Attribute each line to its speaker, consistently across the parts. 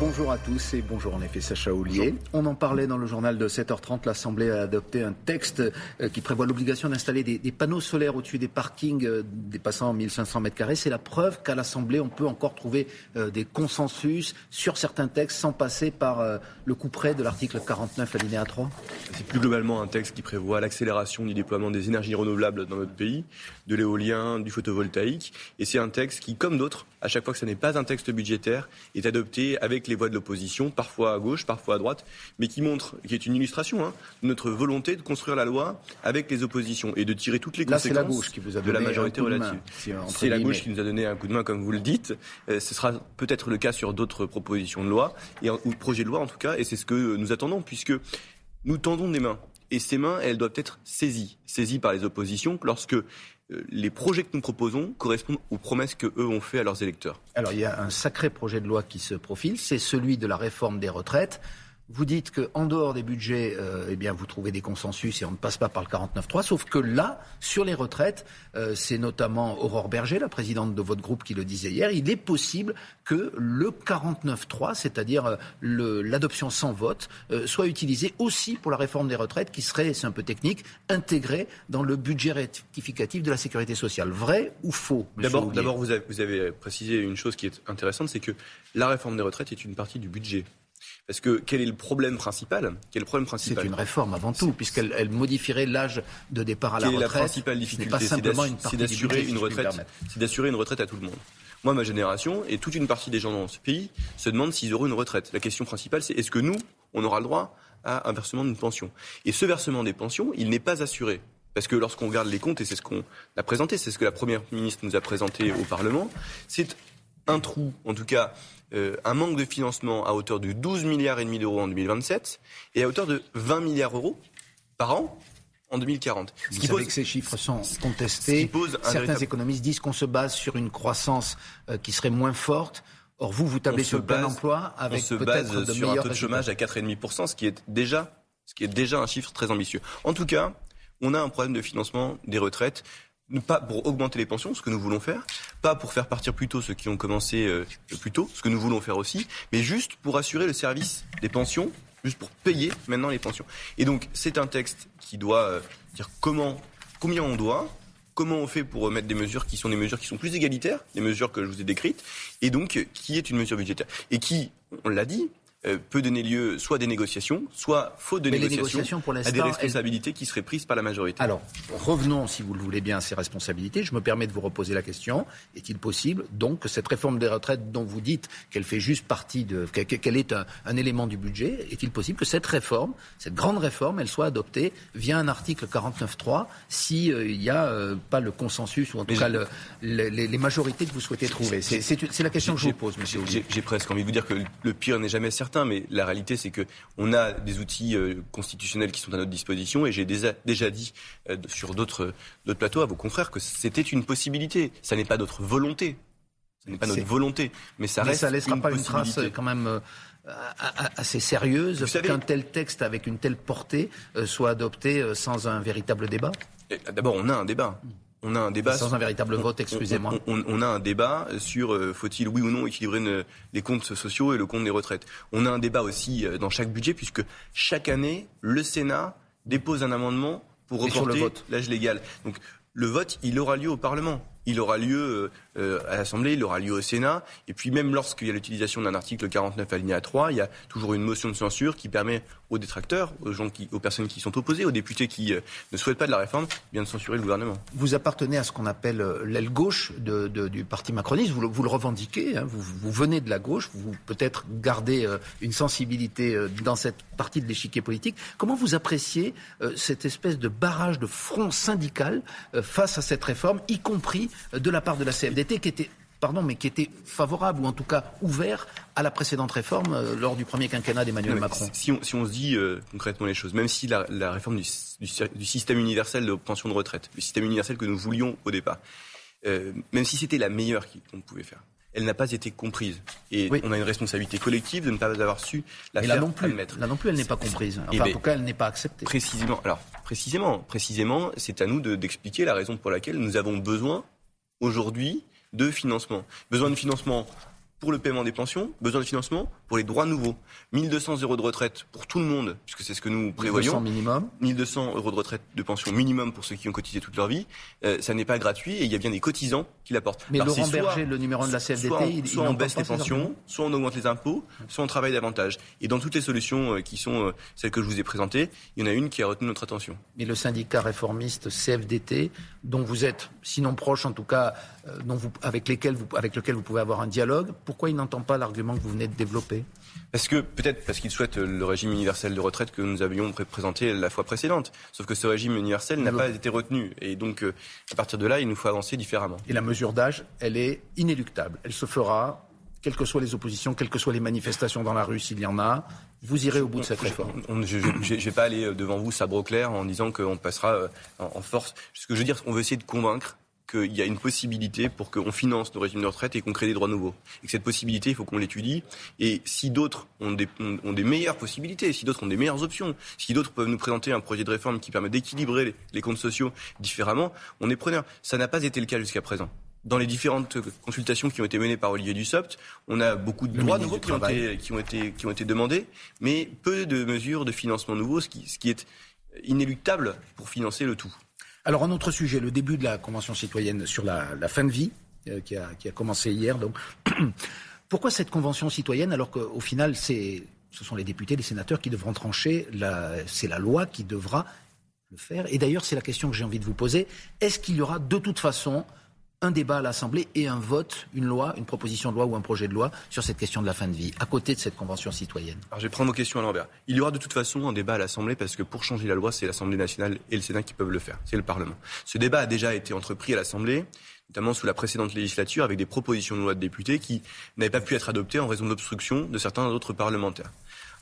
Speaker 1: Bonjour à tous et bonjour en effet Sacha Ollier. On en parlait dans le journal de 7h30. L'Assemblée a adopté un texte euh, qui prévoit l'obligation d'installer des, panneaux solaires au-dessus des parkings euh, dépassant 1500 mètres carrés. C'est la preuve qu'à l'Assemblée, on peut encore trouver euh, des consensus sur certains textes sans passer par le coup près de l'article 49 alinéa 3.
Speaker 2: C'est plus globalement un texte qui prévoit l'accélération du déploiement des énergies renouvelables dans notre pays, de l'éolien, du photovoltaïque. Et c'est un texte qui, comme d'autres, à chaque fois que ce n'est pas un texte budgétaire, est adopté avec les voix de l'opposition, parfois à gauche, parfois à droite, mais qui montre, qui est une illustration, hein, notre volonté de construire la loi avec les oppositions et de tirer toutes les conséquences
Speaker 1: la gauche qui vous a
Speaker 2: de la majorité relative. C'est la gauche qui nous a donné un coup de main, comme vous le dites. Euh, ce sera peut-être le cas sur d'autres propositions de loi, et, ou projets de loi en tout cas, et c'est ce que nous attendons, puisque nous tendons des mains. Et ces mains, elles doivent être saisies, saisies par les oppositions lorsque euh, les projets que nous proposons correspondent aux promesses que eux ont fait à leurs électeurs.
Speaker 1: Alors il y a un sacré projet de loi qui se profile, c'est celui de la réforme des retraites. Vous dites qu'en dehors des budgets, euh, eh bien, vous trouvez des consensus et on ne passe pas par le 49.3. Sauf que là, sur les retraites, euh, c'est notamment Aurore Berger, la présidente de votre groupe, qui le disait hier. Il est possible que le 49.3, c'est-à-dire euh, l'adoption sans vote, soit utilisé aussi pour la réforme des retraites, qui serait, c'est un peu technique, intégrée dans le budget rectificatif de la sécurité sociale. Vrai ou faux
Speaker 2: D'abord, vous, vous avez précisé une chose qui est intéressante, c'est que la réforme des retraites est une partie du budget. Parce que quel est le problème principal? Quel est le problème principal?
Speaker 1: C'est une réforme avant tout, puisqu'elle modifierait l'âge de départ à la retraite.
Speaker 2: la principale difficulté? C'est d'assurer une retraite. C'est d'assurer une retraite à tout le monde. Moi, ma génération et toute une partie des gens dans ce pays se demandent s'ils auront une retraite. La question principale, c'est est-ce que nous, on aura le droit à un versement d'une pension? Et ce versement des pensions, il n'est pas assuré. Parce que lorsqu'on regarde les comptes, et c'est ce qu'on a présenté, c'est ce que la Première ministre nous a présenté au Parlement, c'est un trou, en tout cas euh, un manque de financement à hauteur de 12 milliards et demi d'euros en 2027 et à hauteur de 20 milliards d'euros par an en 2040.
Speaker 1: Vous ce savez que ces chiffres sont contestés. Certains économistes disent qu'on se base sur une croissance euh, qui serait moins forte. Or, vous, vous tablez sur le plein emploi avec
Speaker 2: On se base sur un taux de chômage à 4,5%, ce qui est déjà ce qui est déjà un chiffre très ambitieux. En tout cas, on a un problème de financement des retraites pas pour augmenter les pensions, ce que nous voulons faire, pas pour faire partir plus tôt ceux qui ont commencé euh, plus tôt, ce que nous voulons faire aussi, mais juste pour assurer le service des pensions, juste pour payer maintenant les pensions. Et donc c'est un texte qui doit euh, dire comment, combien on doit, comment on fait pour mettre des mesures qui sont des mesures qui sont plus égalitaires, des mesures que je vous ai décrites, et donc qui est une mesure budgétaire et qui, on l'a dit, euh, peut donner lieu soit à des négociations, soit faute de négociations, à des responsabilités qui seraient prises par la majorité.
Speaker 1: Alors, revenons, si vous le voulez bien, à ces responsabilités. Je me permets de vous reposer la question. Est-il possible, donc, que cette réforme des retraites dont vous dites qu'elle fait juste partie de... qu'elle est un, élément du budget, est-il possible que cette réforme, cette grande réforme, elle soit adoptée via un article 49.3 s'il euh, n'y a euh, pas le consensus, ou en tout cas les, majorités que vous souhaitez trouver? C'est la question que je vous pose, monsieur
Speaker 2: J'ai presque envie de vous dire que le pire n'est jamais certain mais la réalité, c'est que on a des outils euh, constitutionnels qui sont à notre disposition, et j'ai déjà, dit euh, sur d'autres plateaux à vos confrères que c'était une possibilité. Ça n'est pas notre volonté. Ce n'est pas notre volonté, mais ça reste.
Speaker 1: ça laissera pas une trace quand même. Euh, assez sérieuse qu'un tel texte avec une telle portée soit adopté sans un véritable débat?
Speaker 2: D'abord, on a un débat
Speaker 1: on a un débat sans un véritable vote, excusez-moi.
Speaker 2: On, a un débat sur euh, faut-il oui ou non équilibrer les comptes sociaux et le compte des retraites. On a un débat aussi euh, dans chaque budget puisque chaque année le Sénat dépose un amendement pour reporter l'âge légal. Donc le vote, il aura lieu au Parlement il aura lieu euh, à l'Assemblée, il aura lieu au Sénat. Et puis même lorsqu'il y a l'utilisation d'un article 49 alinéa 3, il y a toujours une motion de censure qui permet aux détracteurs, aux, gens qui, aux personnes qui sont opposées, aux députés qui euh, ne souhaitent pas de la réforme, bien de censurer le gouvernement.
Speaker 1: Vous appartenez à ce qu'on appelle euh, l'aile gauche du parti macroniste. Vous, vous le revendiquez. Hein. vous, venez de la gauche. Vous peut-être gardez une sensibilité dans cette partie de l'échiquier politique. Comment vous appréciez cette espèce de barrage de front syndical face à cette réforme, y compris de la part de la CFDT qui était pardon, mais qui était favorable ou en tout cas ouvert à la précédente réforme euh, lors du premier quinquennat d'Emmanuel Macron.
Speaker 2: Si on, si on, se dit euh, concrètement les choses, même si la, réforme du, du, système universel de pension de retraite, le système universel que nous voulions au départ, euh, même si c'était la meilleure qu'on pouvait faire, elle n'a pas été comprise. Et on a une responsabilité collective de ne pas avoir su la faire
Speaker 1: là non plus, Là non plus, elle n'est pas comprise. Enfin, en tout cas, elle n'est pas acceptée.
Speaker 2: Précisément. Alors, Précisément, précisément, c'est à nous d'expliquer la raison pour laquelle nous avons besoin aujourd'hui de financement. Besoin de financement pour le paiement des pensions, besoin de financement pour les droits nouveaux. 1200 euros de retraite pour tout le monde, puisque c'est ce que nous prévoyons.
Speaker 1: 1200 minimum.
Speaker 2: 1200 euros de retraite de pension minimum pour ceux qui ont cotisé toute leur vie. Euh, ça n'est pas gratuit et il y a bien des cotisants qui l'apportent.
Speaker 1: Mais Laurent Berger, le numéro 1 de la CFDT,
Speaker 2: soit,
Speaker 1: il,
Speaker 2: soit on baisse les pensions, soit on augmente les impôts, soit on travaille davantage. Et dans toutes les solutions euh, qui sont euh, celles que je vous ai présentées, il y en a une qui a retenu notre attention.
Speaker 1: Mais le syndicat réformiste CFDT, dont vous êtes, sinon proche en tout cas, dont vous, avec, lesquels vous, avec lequel vous pouvez avoir un dialogue, pourquoi il n'entend pas l'argument que vous venez de développer?
Speaker 2: Parce que peut-être parce qu'il souhaite le régime universel de retraite que nous avions présenté la fois précédente. Sauf que ce régime universel n'a pas été retenu. Et donc, à partir de là, il nous faut avancer différemment.
Speaker 1: Et la mesure d'âge, elle est inéluctable. Elle se fera, quelles que soient les oppositions, quelles que soient les manifestations dans la rue, s'il y en a. Vous irez au bout de cette réforme.
Speaker 2: je ne vais pas aller devant vous sabre au clair en disant qu'on passera en force. Ce que je veux dire, on veut essayer de convaincre qu'il y a une possibilité pour qu'on finance nos régimes de retraite et qu'on crée des droits nouveaux. Et que cette possibilité, il faut qu'on l'étudie. Et si d'autres ont des, ont des meilleures possibilités, si d'autres ont des meilleures options, si d'autres peuvent nous présenter un projet de réforme qui permet d'équilibrer les, les comptes sociaux différemment, on est preneur. Ça n'a pas été le cas jusqu'à présent dans les différentes consultations qui ont été menées par Olivier Dussopt, on a beaucoup de droits nouveaux qui ont, été, qui ont, été, qui ont été demandés, mais peu de mesures de financement nouveaux, ce qui, ce qui est inéluctable pour financer le tout.
Speaker 1: Alors, un autre sujet, le début de la Convention citoyenne sur la, fin de vie, euh, qui, a, commencé hier. Donc, pourquoi cette Convention citoyenne alors qu'au final, ce sont les députés, les sénateurs qui devront trancher, c'est la loi qui devra le faire? Et d'ailleurs, c'est la question que j'ai envie de vous poser. Est-ce qu'il y aura de toute façon un débat à l'Assemblée et un vote, une loi, une proposition de loi ou un projet de loi sur cette question de la fin de vie, à côté de cette convention citoyenne
Speaker 2: Alors je vais prendre vos questions à l'envers. Il y aura de toute façon un débat à l'Assemblée parce que pour changer la loi, c'est l'Assemblée nationale et le Sénat qui peuvent le faire. C'est le Parlement. Ce débat a déjà été entrepris à l'Assemblée notamment sous la précédente législature, avec des propositions de loi de députés qui n'avaient pas pu être adoptées en raison de l'obstruction de certains autres parlementaires.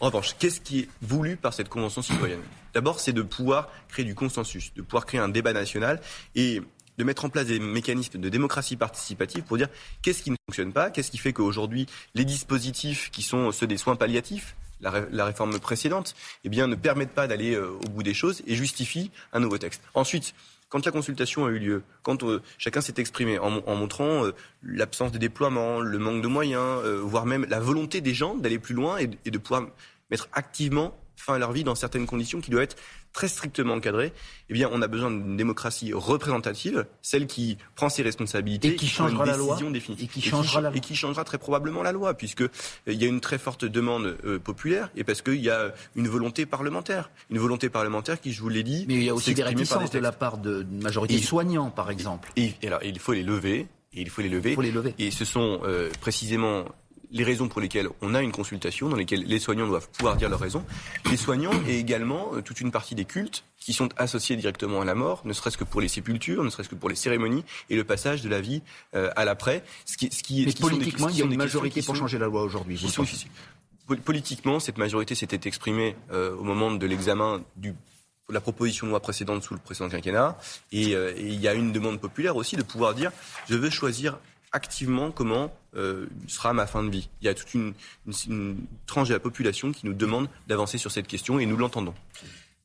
Speaker 2: En revanche, qu'est-ce qui est voulu par cette convention citoyenne? D'abord, c'est de pouvoir créer du consensus, de pouvoir créer un débat national et de mettre en place des mécanismes de démocratie participative pour dire qu'est-ce qui ne fonctionne pas, qu'est-ce qui fait qu'aujourd'hui les dispositifs qui sont ceux des soins palliatifs, la, ré la réforme précédente, eh bien, ne permettent pas d'aller euh, au bout des choses et justifient un nouveau texte. Ensuite, quand la consultation a eu lieu, quand euh, chacun s'est exprimé en, montrant euh, l'absence de déploiement, le manque de moyens, voire même la volonté des gens d'aller plus loin et, et de pouvoir mettre activement fin à leur vie dans certaines conditions qui doivent être très strictement encadrées, eh bien, on a besoin d'une démocratie représentative, celle qui prend ses responsabilités
Speaker 1: et qui changera la loi
Speaker 2: définitive. Et qui changera, et qui, la loi. Et qui changera très probablement la loi, puisque il y a une très forte demande euh, populaire et parce qu'il y a une volonté parlementaire, une volonté parlementaire qui, je vous l'ai dit,
Speaker 1: mais il y a aussi des réticences de la part de majorité soignants, par exemple.
Speaker 2: Et, et alors, il faut les lever. Et il faut les lever.
Speaker 1: Il faut les lever.
Speaker 2: Et ce sont euh, précisément les raisons pour lesquelles on a une consultation, dans lesquelles les soignants doivent pouvoir dire leurs raisons. Les soignants et également euh, toute une partie des cultes qui sont associés directement à la mort, ne serait-ce que pour les sépultures, ne serait-ce que pour les cérémonies et le passage de la vie euh, à l'après.
Speaker 1: Ce qui, ce qui, Mais ce qui politiquement, des, il y a une majorité pour sont, changer la loi aujourd'hui.
Speaker 2: Politiquement, cette majorité s'était exprimée euh, au moment de l'examen du la proposition de loi précédente sous le précédent quinquennat. Et, euh, et il y a une demande populaire aussi de pouvoir dire je veux choisir activement comment euh, sera ma fin de vie. Il y a toute une, une, une tranche de la population qui nous demande d'avancer sur cette question et nous l'entendons.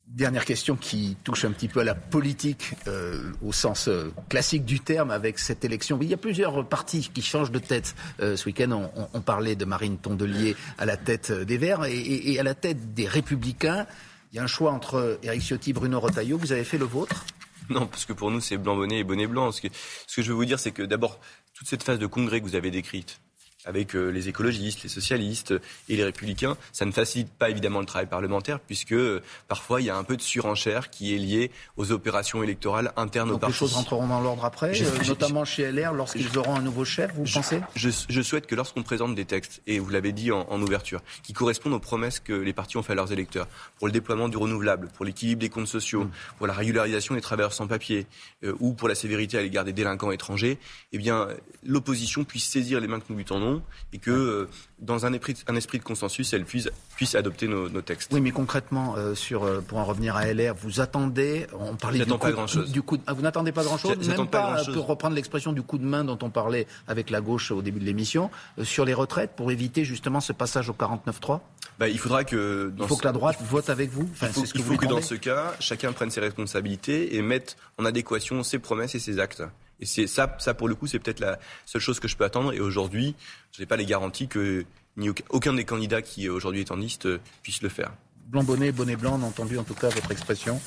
Speaker 1: Dernière question qui touche un petit peu à la politique euh, au sens euh, classique du terme avec cette élection. Il y a plusieurs partis qui changent de tête. Euh, ce week-end, on, on, parlait de Marine Tondelier à la tête des Verts et, et, et, à la tête des Républicains. Il y a un choix entre Éric Ciotti et Bruno Retailleau. Vous avez fait le vôtre?
Speaker 2: Non, parce que pour nous, c'est blanc bonnet et bonnet blanc. Ce que, ce que je veux vous dire, c'est que d'abord, toute cette phase de congrès que vous avez décrite, avec euh, les écologistes, les socialistes et les républicains, ça ne facilite pas évidemment le travail parlementaire puisque euh, parfois il y a un peu de surenchère qui est liée aux opérations électorales internes
Speaker 1: Donc
Speaker 2: au parti.
Speaker 1: Les choses rentreront dans l'ordre après, je, euh, je, notamment je, chez LR lorsqu'ils auront un nouveau chef, vous pensez?
Speaker 2: je, souhaite que lorsqu'on présente des textes, et vous l'avez dit en, en, ouverture, qui correspondent aux promesses que les partis ont fait à leurs électeurs, pour le déploiement du renouvelable, pour l'équilibre des comptes sociaux, mmh. pour la régularisation des travailleurs sans papier, euh, ou pour la sévérité à l'égard des délinquants étrangers, eh bien l'opposition puisse saisir les mains que nous lui tendons et que euh, dans un esprit, un esprit de consensus, elle puisse, puisse adopter nos, textes.
Speaker 1: Oui, mais concrètement, euh, sur, euh, pour en revenir à LR, vous attendez, on parlait du,
Speaker 2: pas grand -chose.
Speaker 1: du coup, ah, vous n'attendez pas grand-chose, même pas, pour reprendre l'expression du coup de main dont on parlait avec la gauche au début de l'émission, sur les retraites, pour éviter justement ce passage au 49-3
Speaker 2: bah, il faudra que.
Speaker 1: il faut que la droite vote avec vous?
Speaker 2: il faut, que, que dans ce cas, chacun prenne ses responsabilités et mette en adéquation ses promesses et ses actes. Et c'est ça, ça pour le coup, c'est peut-être la seule chose que je peux attendre. Et aujourd'hui, je n'ai pas les garanties que ni aucun des candidats qui aujourd'hui est en liste euh, puisse le faire.
Speaker 1: Blanc bonnet, bonnet blanc, on a entendu en tout cas votre expression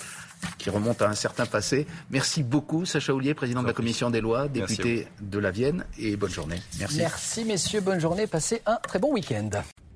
Speaker 1: qui remonte à un certain passé. Merci beaucoup, Sacha Oulier, président de la commission des lois, député de la Vienne, et bonne journée. Merci.
Speaker 3: Merci, messieurs, bonne journée. Passez un très bon week-end.